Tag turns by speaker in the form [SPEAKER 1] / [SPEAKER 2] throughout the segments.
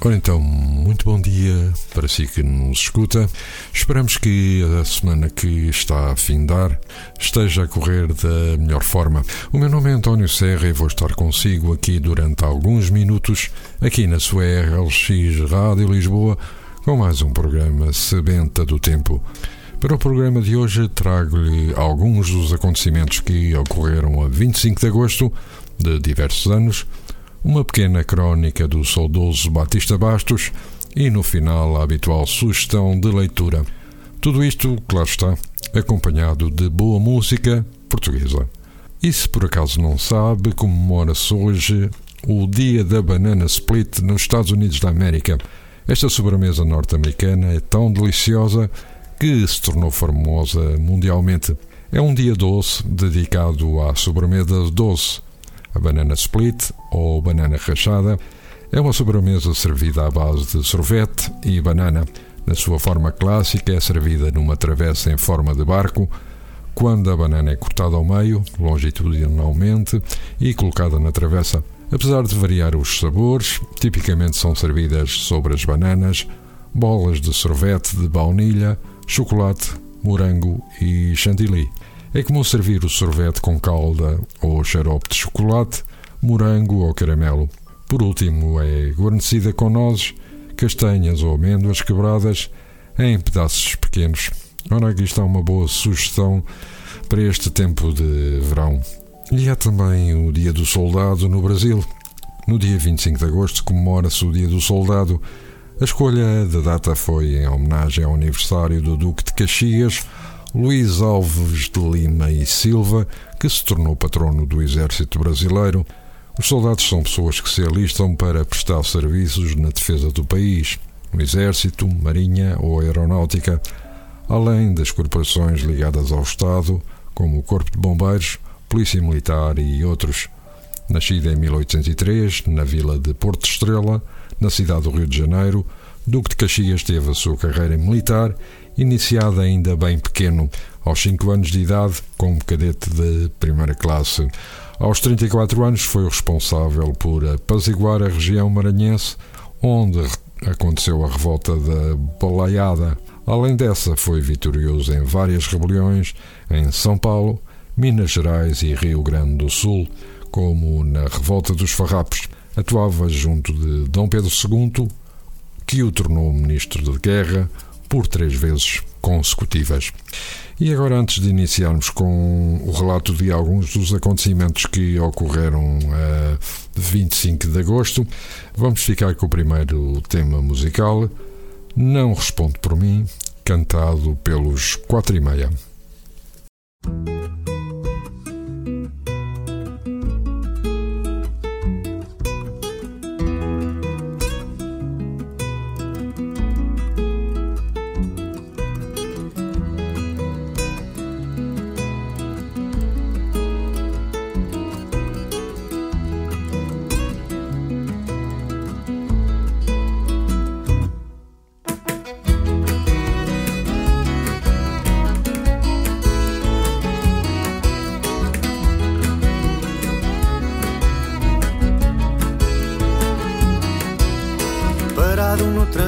[SPEAKER 1] Ora então, muito bom dia para si que nos escuta. Esperamos que a semana que está a findar esteja a correr da melhor forma. O meu nome é António Serra e vou estar consigo aqui durante alguns minutos, aqui na sua RLX Rádio Lisboa, com mais um programa Sebenta do Tempo. Para o programa de hoje, trago-lhe alguns dos acontecimentos que ocorreram a 25 de agosto de diversos anos uma pequena crónica do saudoso Batista Bastos e, no final, a habitual sugestão de leitura. Tudo isto, claro está, acompanhado de boa música portuguesa. E se por acaso não sabe, comemora-se hoje o Dia da Banana Split nos Estados Unidos da América. Esta sobremesa norte-americana é tão deliciosa que se tornou famosa mundialmente. É um dia doce dedicado à sobremesa doce a banana split ou banana rachada é uma sobremesa servida à base de sorvete e banana. Na sua forma clássica, é servida numa travessa em forma de barco, quando a banana é cortada ao meio, longitudinalmente, e colocada na travessa. Apesar de variar os sabores, tipicamente são servidas sobre as bananas, bolas de sorvete de baunilha, chocolate, morango e chantilly. É comum servir o sorvete com calda ou xarope de chocolate, morango ou caramelo. Por último, é guarnecida com nozes, castanhas ou amêndoas quebradas em pedaços pequenos. Ora, aqui está uma boa sugestão para este tempo de verão. E há também o Dia do Soldado no Brasil. No dia 25 de agosto comemora-se o Dia do Soldado. A escolha da data foi em homenagem ao aniversário do Duque de Caxias, Luís Alves de Lima e Silva, que se tornou patrono do Exército Brasileiro. Os soldados são pessoas que se alistam para prestar serviços na defesa do país, no Exército, Marinha ou Aeronáutica, além das corporações ligadas ao Estado, como o Corpo de Bombeiros, Polícia Militar e outros. Nascido em 1803, na vila de Porto Estrela, na cidade do Rio de Janeiro, Duque de Caxias teve a sua carreira militar iniciada ainda bem pequeno, aos 5 anos de idade, como cadete de primeira classe. Aos 34 anos foi o responsável por apaziguar a região maranhense, onde aconteceu a revolta da Balaiada. Além dessa, foi vitorioso em várias rebeliões em São Paulo, Minas Gerais e Rio Grande do Sul, como na Revolta dos Farrapos. Atuava junto de Dom Pedro II, que o tornou ministro de guerra por três vezes consecutivas. E agora, antes de iniciarmos com o relato de alguns dos acontecimentos que ocorreram a 25 de agosto, vamos ficar com o primeiro tema musical, Não Responde por Mim, cantado pelos Quatro e Meia.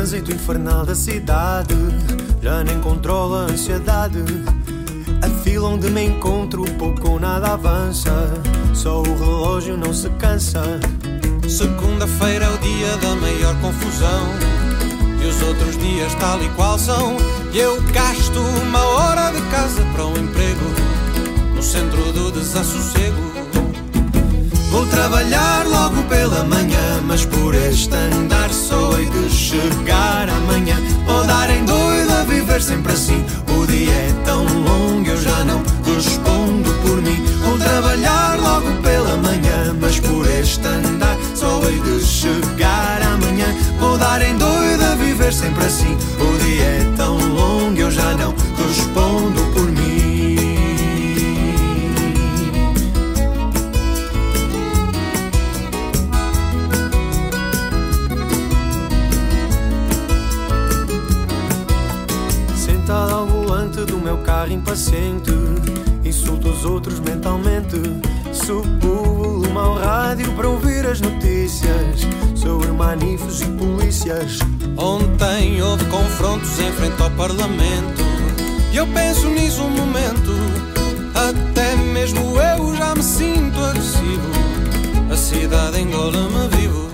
[SPEAKER 2] Trânsito infernal da cidade já nem controla a ansiedade. A fila onde me encontro pouco ou nada avança, só o relógio não se cansa.
[SPEAKER 3] Segunda-feira é o dia da maior confusão, e os outros dias tal e qual são. E eu gasto uma hora de casa para o emprego, no centro do desassossego.
[SPEAKER 2] Vou trabalhar logo pela manhã, mas por este andar só hei de chegar amanhã. Vou dar em doido a viver sempre assim. O dia é tão longo, eu já não respondo por mim. Vou trabalhar logo pela manhã, mas por este andar só hei de chegar amanhã. Vou dar em doido a viver sempre assim. O dia é tão longo, eu já não respondo. Carro impaciente, insulto os outros mentalmente. Subo o ao rádio para ouvir as notícias sobre manifes e polícias.
[SPEAKER 3] Ontem houve confrontos em frente ao Parlamento. E eu penso nisso um momento. Até mesmo eu já me sinto agressivo. A cidade engola-me vivo.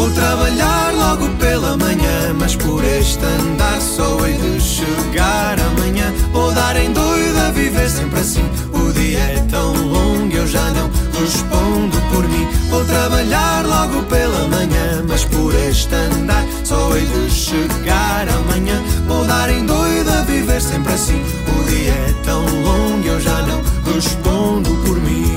[SPEAKER 2] Vou trabalhar logo pela manhã, mas por este andar só hei de chegar amanhã. Vou dar em doido a viver sempre assim. O dia é tão longo, eu já não respondo por mim. Vou trabalhar logo pela manhã, mas por este andar só hei de chegar amanhã. Vou dar em doido a viver sempre assim. O dia é tão longo, eu já não respondo por mim.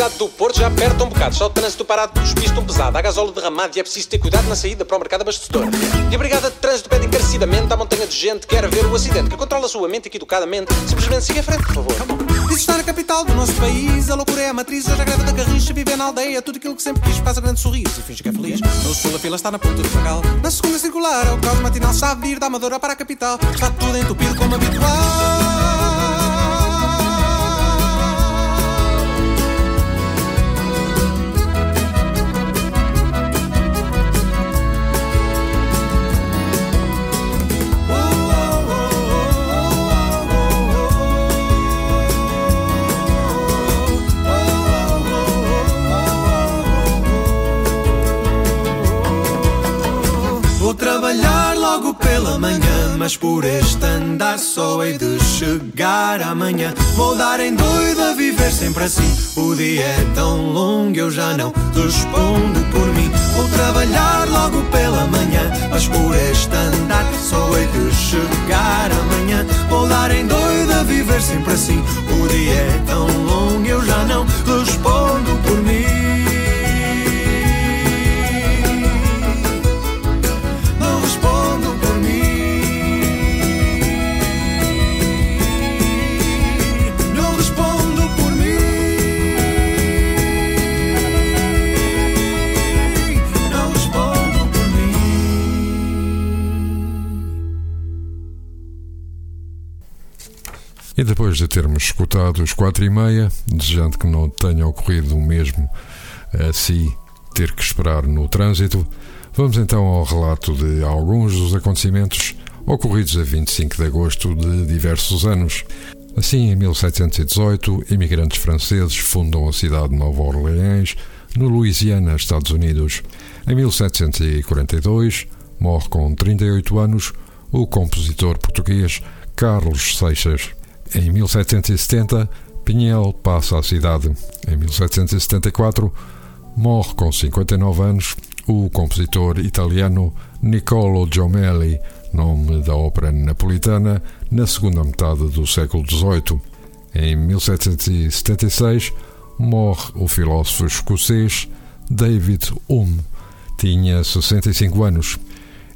[SPEAKER 3] Cidade do Porto. Já aperta um bocado, só o trânsito parado dos pistos um pesado, há gasóleo derramado e é preciso ter cuidado na saída para o mercado abastecedor. E a brigada de trânsito pede encarecidamente à montanha de gente que quer ver o acidente, que controla a sua mente e que educadamente simplesmente siga em frente, por favor. Diz estar na capital do nosso país, a loucura é a matriz, hoje a greve da carricha, viver na aldeia, tudo aquilo que sempre quis, faz a grande sorriso e finge que é feliz. No sul a fila está na ponta do fagal, na segunda circular é o caos matinal, sabe de ir da Amadora para a capital, está tudo entupido como habitual.
[SPEAKER 2] Mas por este andar só hei de chegar amanhã. Vou dar em doido a viver sempre assim. O dia é tão longo, eu já não respondo por mim. Vou trabalhar logo pela manhã, mas por este andar só hei de chegar amanhã. Vou dar em doido a viver sempre assim. O dia é tão longo, eu já não respondo por mim.
[SPEAKER 1] Depois de termos escutado os quatro e meia, desejando que não tenha ocorrido o mesmo a si ter que esperar no trânsito, vamos então ao relato de alguns dos acontecimentos ocorridos a 25 de agosto de diversos anos. Assim, em 1718, imigrantes franceses fundam a cidade de Nova Orleans, no Louisiana, Estados Unidos. Em 1742, morre com 38 anos o compositor português Carlos Seixas. Em 1770, Pinhel passa à cidade. Em 1774, morre com 59 anos o compositor italiano Niccolo Giomelli, nome da ópera napolitana, na segunda metade do século XVIII. Em 1776, morre o filósofo escocês David Hume. Tinha 65 anos.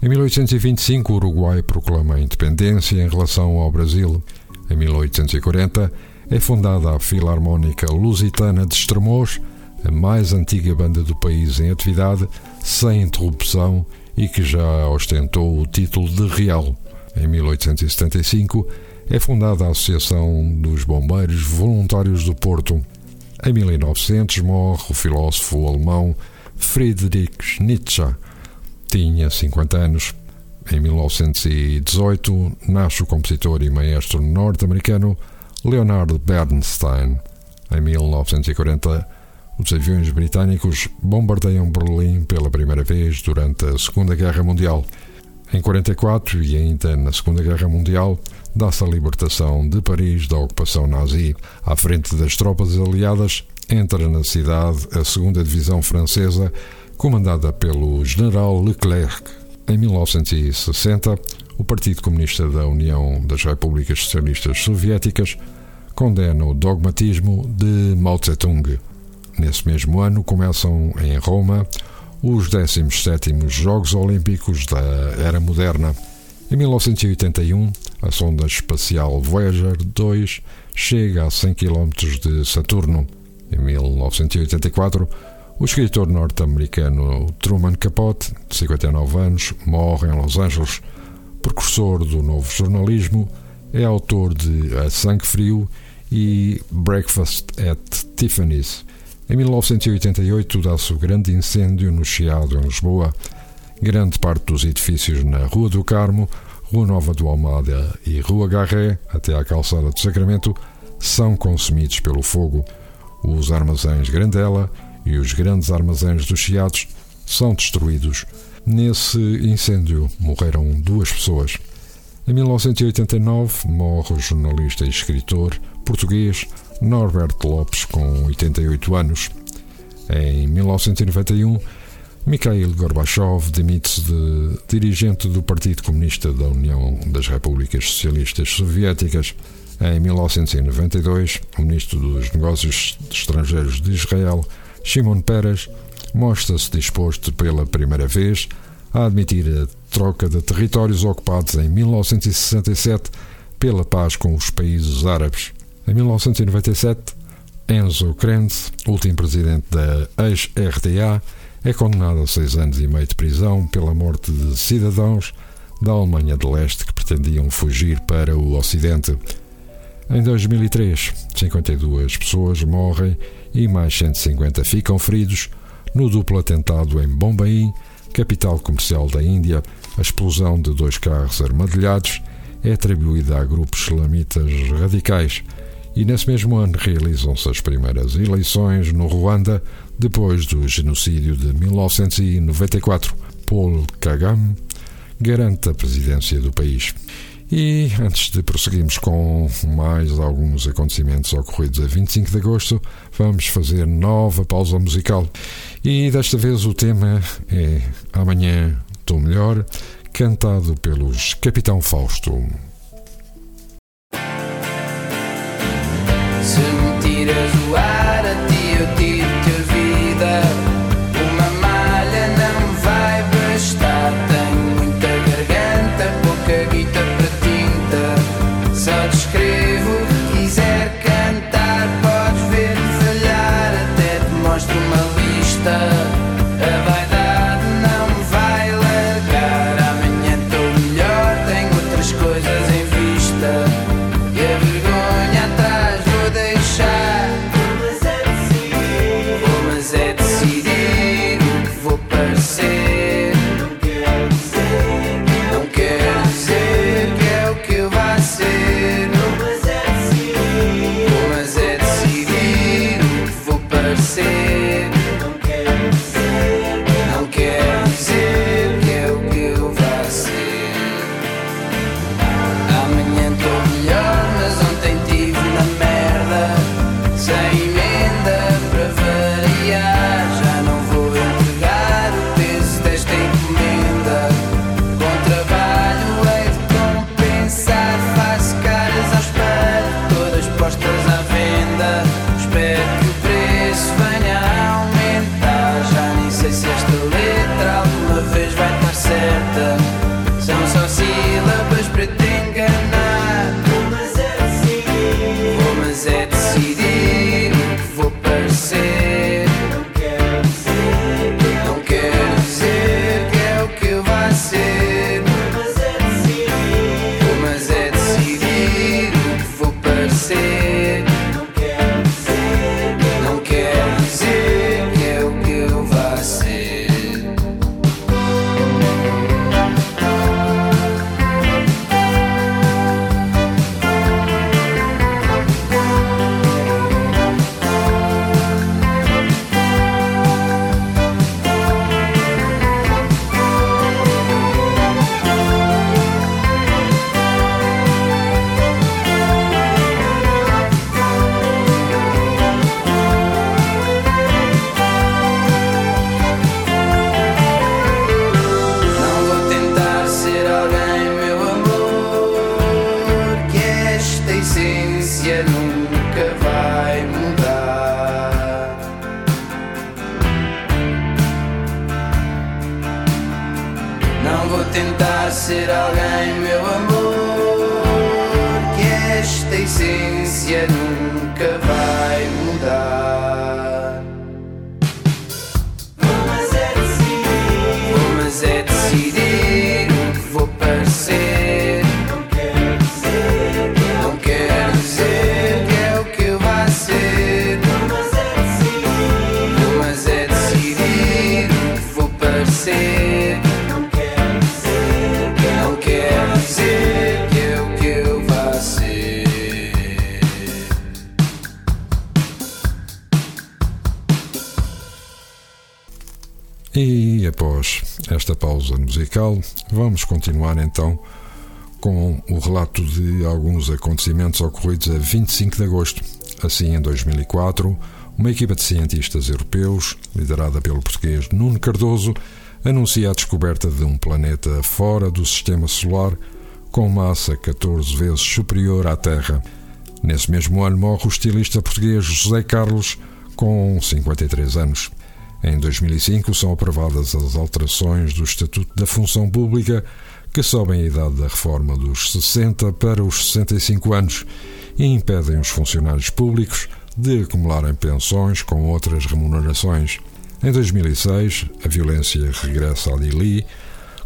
[SPEAKER 1] Em 1825, o Uruguai proclama a independência em relação ao Brasil. Em 1840, é fundada a Filarmónica Lusitana de Estremoz, a mais antiga banda do país em atividade, sem interrupção e que já ostentou o título de Real. Em 1875, é fundada a Associação dos Bombeiros Voluntários do Porto. Em 1900, morre o filósofo alemão Friedrich Nietzsche. Tinha 50 anos. Em 1918, nasce o compositor e maestro norte-americano Leonard Bernstein. Em 1940, os aviões britânicos bombardeiam Berlim pela primeira vez durante a Segunda Guerra Mundial. Em 44 e ainda na Segunda Guerra Mundial, dá-se a libertação de Paris da ocupação nazi. À frente das tropas aliadas, entra na cidade a segunda divisão francesa, comandada pelo general Leclerc. Em 1960, o Partido Comunista da União das Repúblicas Socialistas Soviéticas condena o dogmatismo de Mao Tse-tung. Nesse mesmo ano começam em Roma os 17º Jogos Olímpicos da Era Moderna. Em 1981, a sonda espacial Voyager 2 chega a 100 km de Saturno. Em 1984, o escritor norte-americano Truman Capote, de 59 anos, morre em Los Angeles. Precursor do novo jornalismo, é autor de A Sangue Frio e Breakfast at Tiffany's em 1988 dá-se o grande incêndio no Chiado, em Lisboa. Grande parte dos edifícios na Rua do Carmo, Rua Nova do Almada e Rua Garré, até à calçada do Sacramento, são consumidos pelo fogo. Os armazéns Grandela e os grandes armazéns dos Chiados são destruídos. Nesse incêndio morreram duas pessoas. Em 1989 morre o jornalista e escritor português Norbert Lopes, com 88 anos. Em 1991, Mikhail Gorbachev demite-se de dirigente do Partido Comunista da União das Repúblicas Socialistas Soviéticas. Em 1992, o ministro dos Negócios Estrangeiros de Israel, Shimon Peres, mostra-se disposto pela primeira vez a admitir a troca de territórios ocupados em 1967 pela paz com os países árabes. Em 1997, Enzo Krenz, último presidente da ex-RDA, é condenado a seis anos e meio de prisão pela morte de cidadãos da Alemanha de Leste que pretendiam fugir para o Ocidente. Em 2003, 52 pessoas morrem e mais 150 ficam feridos no duplo atentado em Bombay, capital comercial da Índia. A explosão de dois carros armadilhados é atribuída a grupos islamitas radicais e nesse mesmo ano realizam-se as primeiras eleições no Ruanda, depois do genocídio de 1994. Paul Kagame garante a presidência do país. E antes de prosseguirmos com mais alguns acontecimentos ocorridos a 25 de agosto, vamos fazer nova pausa musical. E desta vez o tema é Amanhã Estou Melhor, cantado pelos Capitão Fausto.
[SPEAKER 4] Tentar ser alguém, meu amor. Que esta essência nunca vai
[SPEAKER 1] esta pausa musical, vamos continuar então com o relato de alguns acontecimentos ocorridos a 25 de agosto. Assim, em 2004, uma equipa de cientistas europeus, liderada pelo português Nuno Cardoso, anuncia a descoberta de um planeta fora do sistema solar com massa 14 vezes superior à Terra. Nesse mesmo ano morre o estilista português José Carlos, com 53 anos. Em 2005 são aprovadas as alterações do Estatuto da Função Pública que sobem a idade da reforma dos 60 para os 65 anos e impedem os funcionários públicos de acumularem pensões com outras remunerações. Em 2006, a violência regressa a Dili,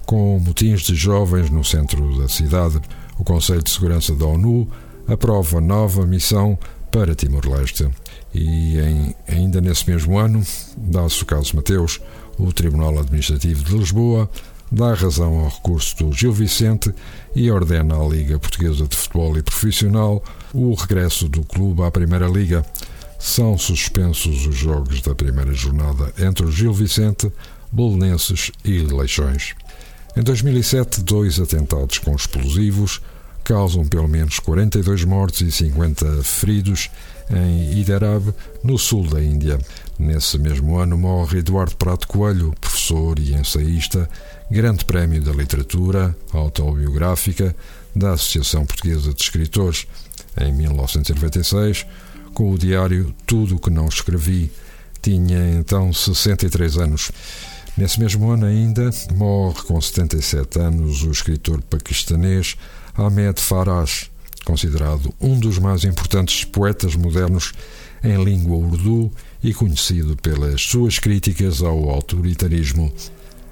[SPEAKER 1] com motins de jovens no centro da cidade. O Conselho de Segurança da ONU aprova nova missão para Timor-Leste. E em, ainda nesse mesmo ano, dá-se o caso Mateus, o Tribunal Administrativo de Lisboa dá razão ao recurso do Gil Vicente e ordena à Liga Portuguesa de Futebol e Profissional o regresso do clube à Primeira Liga. São suspensos os jogos da primeira jornada entre o Gil Vicente, Belenenses e Leixões. Em 2007, dois atentados com explosivos causam pelo menos 42 mortes e 50 feridos em Hyderabad, no sul da Índia. Nesse mesmo ano morre Eduardo Prato Coelho, professor e ensaísta, Grande Prémio da Literatura Autobiográfica da Associação Portuguesa de Escritores, em 1996, com o diário Tudo o que não escrevi. Tinha então 63 anos. Nesse mesmo ano ainda morre com 77 anos o escritor paquistanês Ahmed Faraj, considerado um dos mais importantes poetas modernos em língua urdu e conhecido pelas suas críticas ao autoritarismo.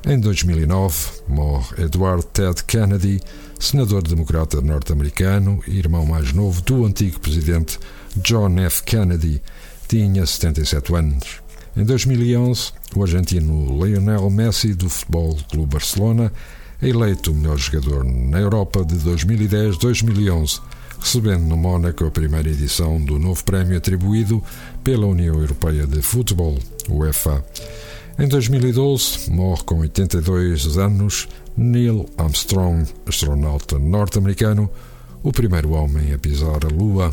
[SPEAKER 1] Em 2009, morre Edward Ted Kennedy, senador democrata norte-americano e irmão mais novo do antigo presidente John F. Kennedy. Tinha 77 anos. Em 2011, o argentino Lionel Messi, do Futebol Clube Barcelona, é eleito o melhor jogador na Europa de 2010-2011, recebendo no Mónaco a primeira edição do novo prémio atribuído pela União Europeia de Futebol, UEFA. Em 2012, morre com 82 anos Neil Armstrong, astronauta norte-americano, o primeiro homem a pisar a Lua.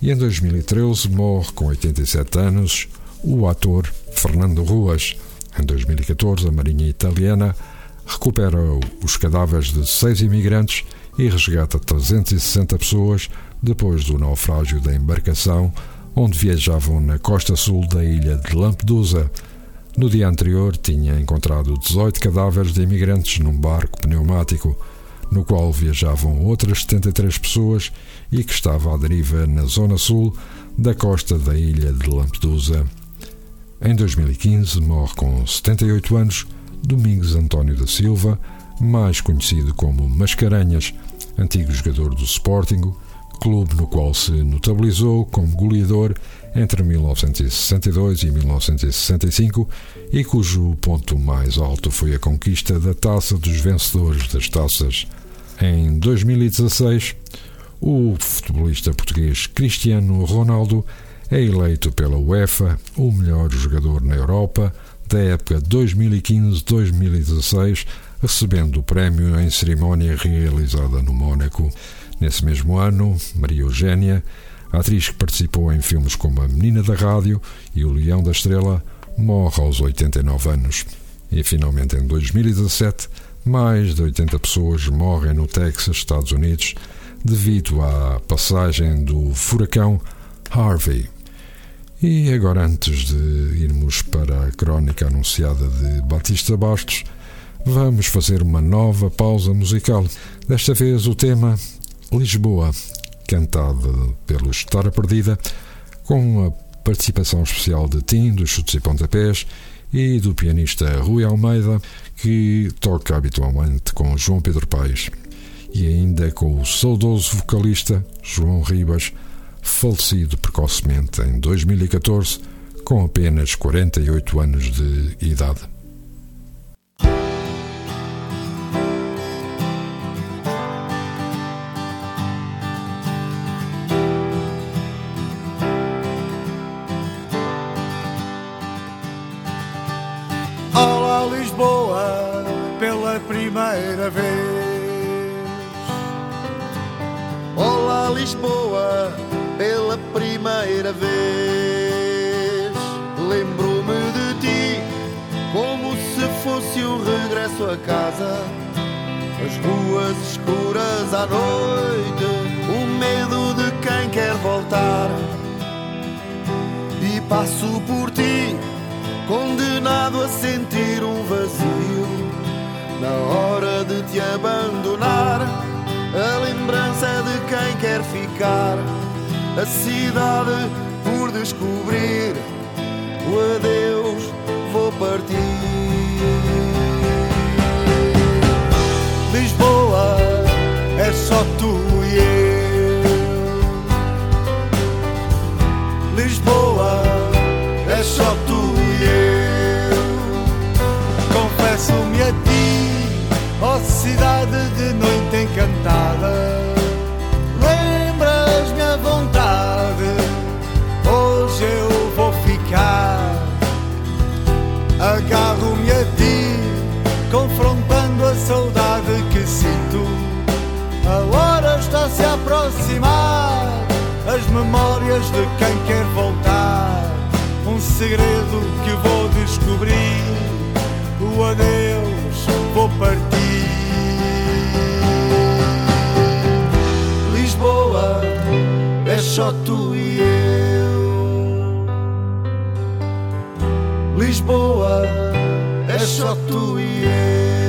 [SPEAKER 1] E em 2013 morre com 87 anos o ator Fernando Ruas. Em 2014, a Marinha Italiana recupera os cadáveres de seis imigrantes e resgata 360 pessoas depois do naufrágio da embarcação onde viajavam na costa sul da ilha de Lampedusa. No dia anterior, tinha encontrado 18 cadáveres de imigrantes num barco pneumático, no qual viajavam outras 73 pessoas e que estava à deriva na zona sul da costa da ilha de Lampedusa. Em 2015, morre com 78 anos Domingos António da Silva, mais conhecido como Mascarenhas, antigo jogador do Sporting, clube no qual se notabilizou como goleador entre 1962 e 1965 e cujo ponto mais alto foi a conquista da Taça dos Vencedores das Taças. Em 2016, o futebolista português Cristiano Ronaldo é eleito pela UEFA o melhor jogador na Europa da época 2015-2016, recebendo o prémio em cerimónia realizada no Mónaco. Nesse mesmo ano, Maria Eugénia, atriz que participou em filmes como A Menina da Rádio e O Leão da Estrela, morre aos 89 anos. E finalmente em 2017, mais de 80 pessoas morrem no Texas, Estados Unidos, devido à passagem do furacão Harvey. E agora, antes de irmos para a crónica anunciada de Batista Bastos, vamos fazer uma nova pausa musical. Desta vez o tema Lisboa, cantado pelo História Perdida, com a participação especial de Tim, dos Chutes e Pontapés, e do pianista Rui Almeida, que toca habitualmente com João Pedro Paes, e ainda com o saudoso vocalista João Ribas, falecido precocemente em 2014, com apenas 48 anos de idade.
[SPEAKER 5] Olá Lisboa, pela primeira vez.
[SPEAKER 6] Olá Lisboa, pela primeira vez. Lembro-me de ti como se fosse o regresso a casa. As ruas escuras à noite, o medo de quem quer voltar. E passo por ti, condenado a sentir um vazio. Na hora de te abandonar, a lembrança de quem quer ficar. A cidade por descobrir, o adeus vou partir.
[SPEAKER 5] Lisboa, é só tu e eu. De quem quer voltar. Um segredo que vou descobrir, o adeus vou partir. Lisboa, é só tu e eu. Lisboa, é só tu e eu.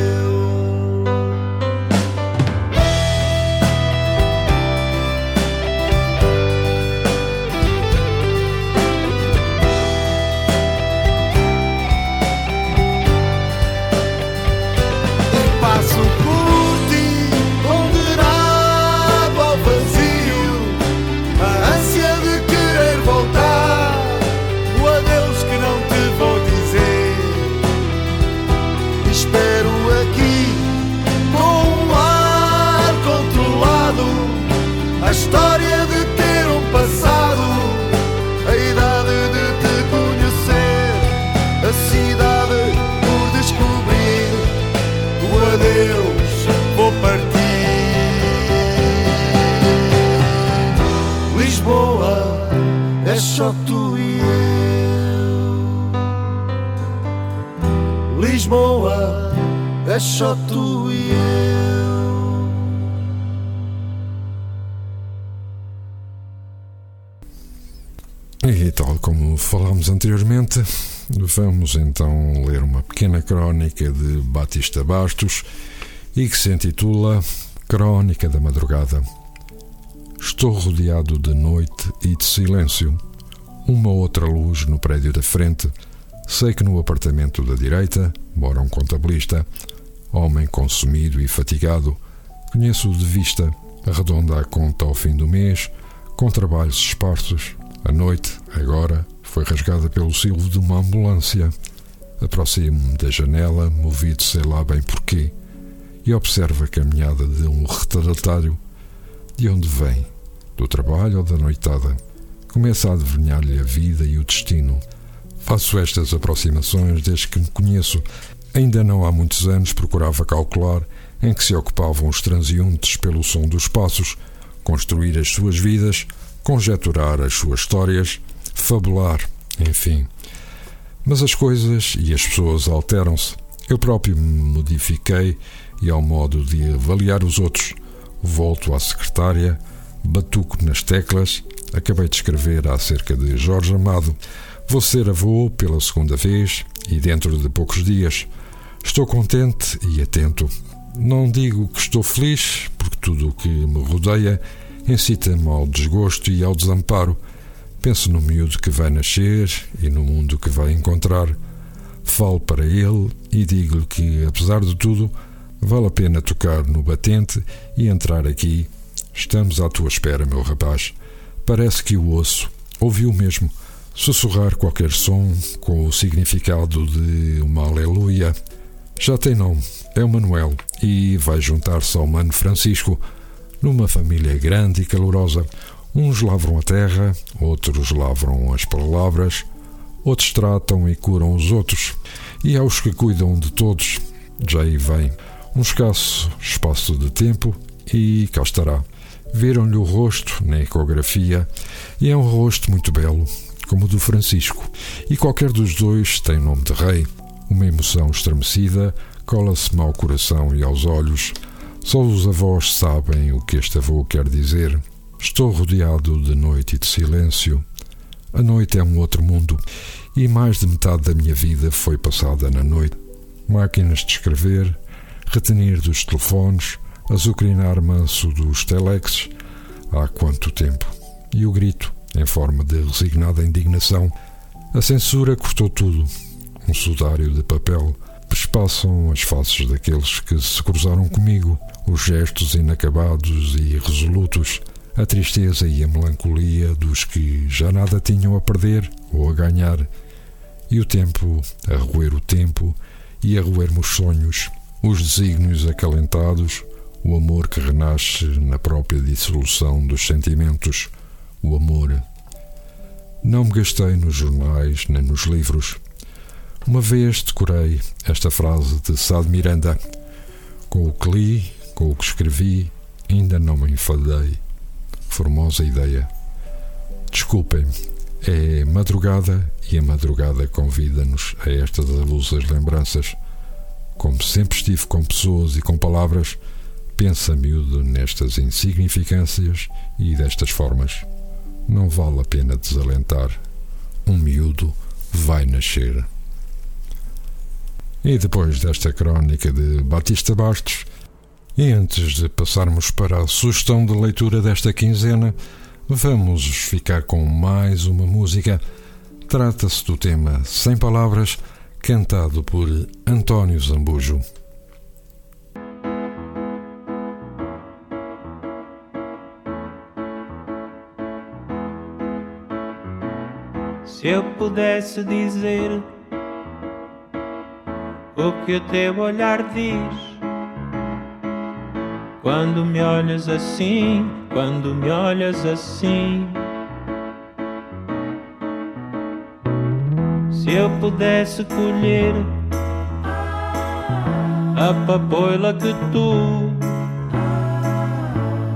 [SPEAKER 1] Vamos então ler uma pequena crónica de Batista Bastos e que se intitula Crónica da Madrugada. Estou rodeado de noite e de silêncio. Uma outra luz no prédio da frente. Sei que no apartamento da direita mora um contabilista, homem consumido e fatigado. Conheço-o de vista, arredonda a conta ao fim do mês, com trabalhos esparsos. A noite, agora, foi rasgada pelo silvo de uma ambulância. Aproximo-me da janela, movido sei lá bem porquê, e observo a caminhada de um retardatário. De onde vem? Do trabalho ou da noitada? Começa a adivinhar-lhe a vida e o destino. Faço estas aproximações desde que me conheço. Ainda não há muitos anos procurava calcular em que se ocupavam os transeuntes pelo som dos passos, construir as suas vidas, conjecturar as suas histórias, fabular, enfim. Mas as coisas e as pessoas alteram-se. Eu próprio me modifiquei e, ao modo de avaliar os outros, volto à secretária, batuco nas teclas. Acabei de escrever acerca de Jorge Amado. Vou ser avô pela segunda vez e, dentro de poucos dias, Estou contente e atento. Não digo que estou feliz, porque tudo o que me rodeia incita-me ao desgosto e ao desamparo. Penso no miúdo que vai nascer e no mundo que vai encontrar. Falo para ele e digo-lhe que, apesar de tudo, vale a pena tocar no batente e entrar aqui. Estamos à tua espera, meu rapaz. Parece que o osso ouviu mesmo sussurrar qualquer som com o significado de uma aleluia. Já tem nome, é o Manuel e vai juntar-se ao Mano Francisco numa família grande e calorosa. Uns lavram a terra, outros lavram as palavras, outros tratam e curam os outros, e aos que cuidam de todos, já aí vem um escasso espaço de tempo e cá estará. Viram-lhe o rosto na ecografia e é um rosto muito belo, como o do Francisco, e qualquer dos dois tem nome de rei. Uma emoção estremecida cola-se-me ao coração e aos olhos. Só os avós sabem o que este avô quer dizer. Estou rodeado de noite e de silêncio. A noite é um outro mundo e mais de metade da minha vida foi passada na noite. Máquinas de escrever, retenir dos telefones, azucrinar manso dos telexes. Há quanto tempo? E o grito, em forma de resignada indignação. A censura cortou tudo. Um sudário de papel. Espaçam as faces daqueles que se cruzaram comigo, os gestos inacabados e resolutos, a tristeza e a melancolia dos que já nada tinham a perder ou a ganhar, e o tempo a roer o tempo e a roer-me os sonhos, os desígnios acalentados, o amor que renasce na própria dissolução dos sentimentos, o amor. Não me gastei nos jornais nem nos livros. Uma vez decorei esta frase de Sá de Miranda: Com o que li, com o que escrevi, ainda não me enfadei. Formosa ideia. Desculpem-me, é madrugada e a madrugada convida-nos a estas avulsas lembranças. Como sempre estive com pessoas e com palavras, pensa miúdo nestas insignificâncias e destas formas. Não vale a pena desalentar. Um miúdo vai nascer. E depois desta crónica de Batista Bastos, e antes de passarmos para a sugestão de leitura desta quinzena, vamos ficar com mais uma música. Trata-se do tema Sem Palavras, cantado por António Zambujo.
[SPEAKER 7] Se eu pudesse dizer o que o teu olhar diz. Quando me olhas assim, quando me olhas assim. Se eu pudesse colher a papoila que tu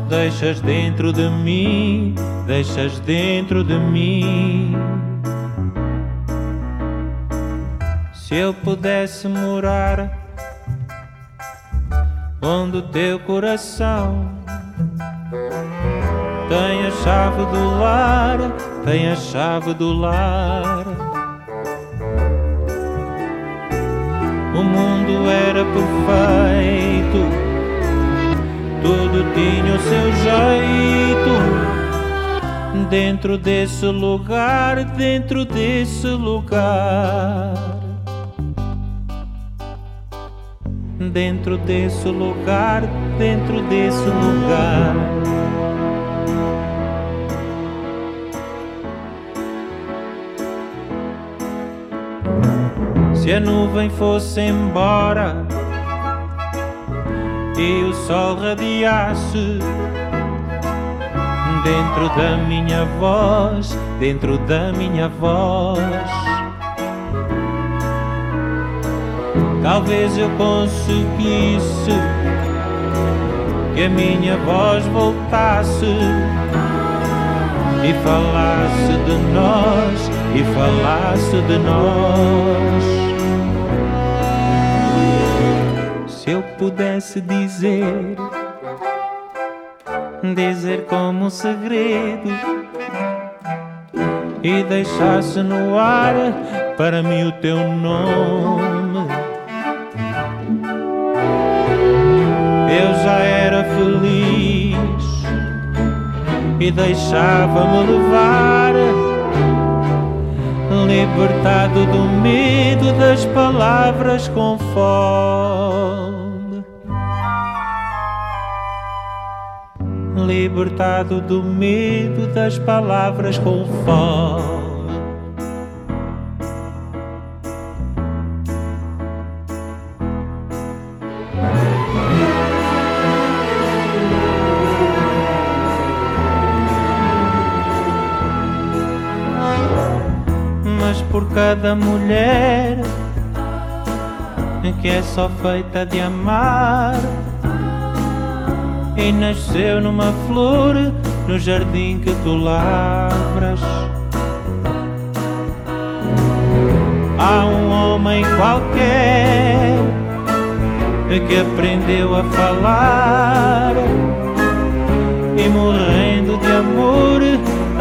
[SPEAKER 7] deixas dentro de mim, deixas dentro de mim. Se eu pudesse morar onde o teu coração tem a chave do lar, tem a chave do lar. O mundo era perfeito, tudo tinha o seu jeito. Dentro desse lugar, dentro desse lugar. Dentro desse lugar, dentro desse lugar. Se a nuvem fosse embora e o sol radiasse dentro da minha voz, dentro da minha voz. Talvez eu conseguisse que a minha voz voltasse e falasse de nós, e falasse de nós. Se eu pudesse dizer, dizer como um segredo e deixasse no ar para mim o teu nome já era feliz e deixava-me levar, libertado do medo das palavras com fome, libertado do medo das palavras com fome. Cada mulher que é só feita de amar. E nasceu numa flor no jardim que tu lavras. Há um homem qualquer que aprendeu a falar. E morrendo de amor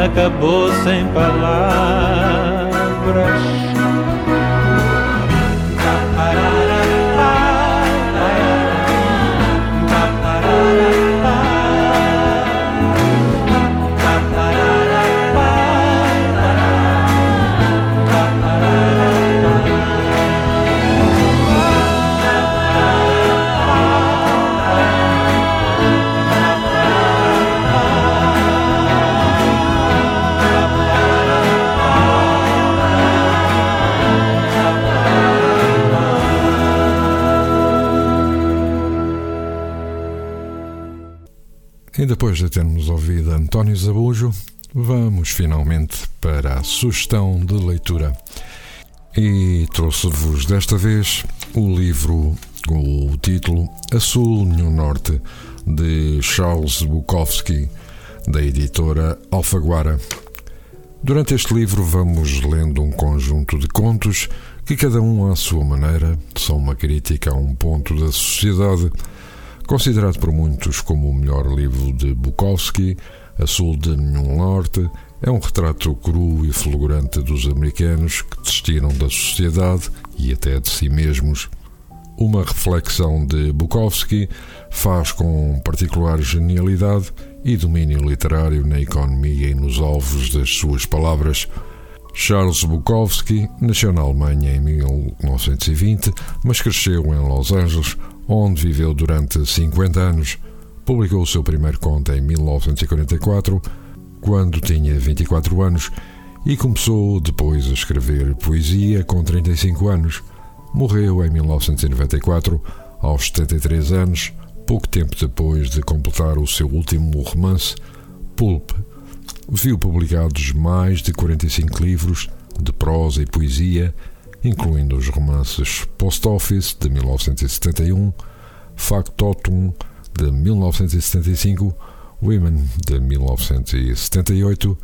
[SPEAKER 7] acabou sem palavras abraço.
[SPEAKER 1] E depois de termos ouvido António Zabujo, vamos finalmente para a sugestão de leitura. E trouxe-vos desta vez o livro, o título A Sul New Norte, de Charles Bukowski, da editora Alfaguara. Durante este livro vamos lendo um conjunto de contos que cada um à sua maneira são uma crítica a um ponto da sociedade Considerado por muitos como o melhor livro de Bukowski, A Sul de Nenhum Norte é um retrato cru e fulgurante dos americanos que desistiram da sociedade e até de si mesmos. Uma reflexão de Bukowski faz com particular genialidade e domínio literário na economia e nos alvos das suas palavras. Charles Bukowski nasceu na Alemanha em 1920, mas cresceu em Los Angeles, onde viveu durante 50 anos. Publicou o seu primeiro conto em 1944, quando tinha 24 anos, e começou depois a escrever poesia com 35 anos. Morreu em 1994, aos 73 anos, pouco tempo depois de completar o seu último romance, Pulp. Viu publicados mais de 45 livros de prosa e poesia incluindo os romances Post Office de 1971, Factotum de 1975, Women de 1978,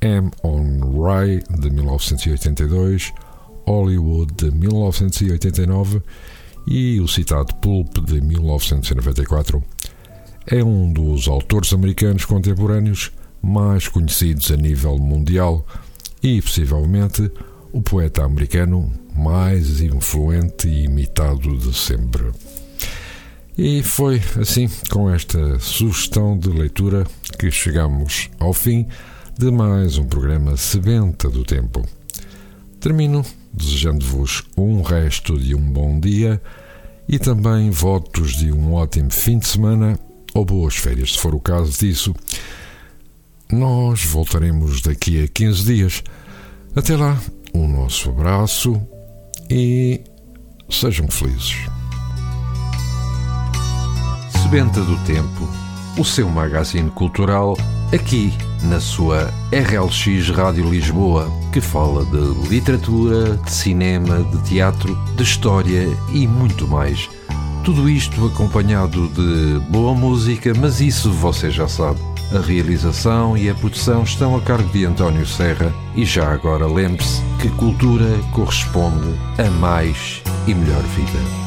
[SPEAKER 1] Am on Rye de 1982, Hollywood de 1989 e o citado Pulp de 1994. É um dos autores americanos contemporâneos mais conhecidos a nível mundial e, possivelmente, o poeta americano mais influente e imitado de sempre. E foi assim, com esta sugestão de leitura, que chegamos ao fim de mais um programa Sebenta do Tempo. Termino desejando-vos um resto de um bom dia e também votos de um ótimo fim de semana ou boas férias, se for o caso disso. Nós voltaremos daqui a 15 dias. Até lá, o nosso abraço e sejam felizes.
[SPEAKER 8] Sebenta do Tempo, o seu magazine cultural, aqui na sua RLX Rádio Lisboa, que fala de literatura, de cinema, de teatro, de história e muito mais. Tudo isto acompanhado de boa música, mas isso você já sabe. A realização e a produção estão a cargo de António Serra e já agora lembre-se que cultura corresponde a mais e melhor vida.